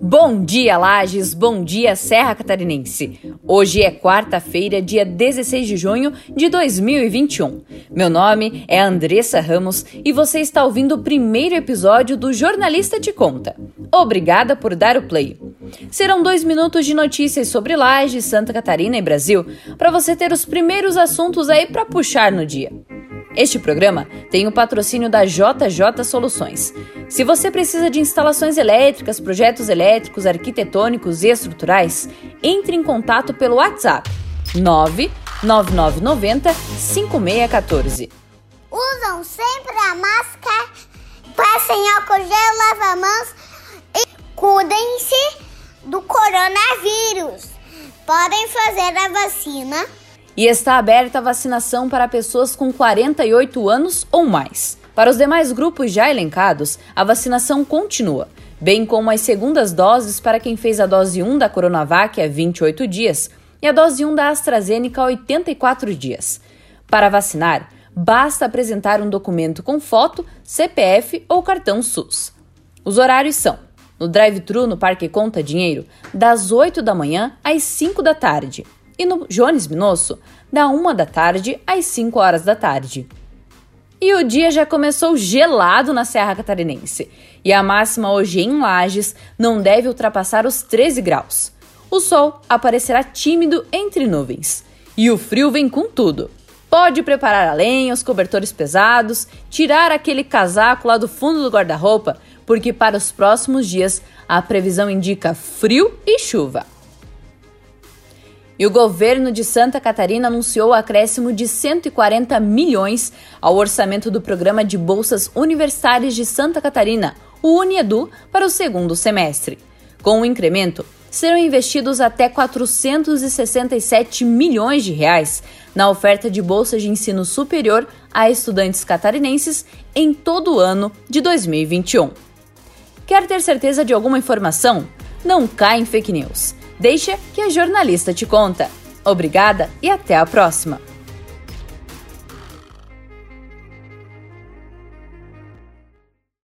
Bom dia, Lages, bom dia, Serra Catarinense. Hoje é quarta-feira, dia 16 de junho de 2021. Meu nome é Andressa Ramos e você está ouvindo o primeiro episódio do Jornalista Te Conta. Obrigada por dar o play. Serão dois minutos de notícias sobre Lages, Santa Catarina e Brasil para você ter os primeiros assuntos aí para puxar no dia. Este programa tem o patrocínio da JJ Soluções. Se você precisa de instalações elétricas, projetos elétricos, arquitetônicos e estruturais, entre em contato pelo WhatsApp 99990 5614. Usam sempre a máscara, passem álcool gel, lava mãos e cuidem-se do coronavírus. Podem fazer a vacina e está aberta a vacinação para pessoas com 48 anos ou mais. Para os demais grupos já elencados, a vacinação continua, bem como as segundas doses para quem fez a dose 1 da Coronavac há 28 dias e a dose 1 da AstraZeneca há 84 dias. Para vacinar, basta apresentar um documento com foto, CPF ou cartão SUS. Os horários são: no drive-thru no Parque Conta Dinheiro, das 8 da manhã às 5 da tarde e no Jones Minosso, da 1 da tarde às 5 horas da tarde. E o dia já começou gelado na Serra Catarinense, e a máxima hoje em Lages não deve ultrapassar os 13 graus. O sol aparecerá tímido entre nuvens, e o frio vem com tudo. Pode preparar a lenha, os cobertores pesados, tirar aquele casaco lá do fundo do guarda-roupa, porque para os próximos dias a previsão indica frio e chuva. E o governo de Santa Catarina anunciou o acréscimo de 140 milhões ao orçamento do programa de bolsas universitárias de Santa Catarina, o Uniedu, para o segundo semestre. Com o incremento, serão investidos até 467 milhões de reais na oferta de bolsas de ensino superior a estudantes catarinenses em todo o ano de 2021. Quer ter certeza de alguma informação? Não caia em fake news. Deixa que a jornalista te conta. Obrigada e até a próxima!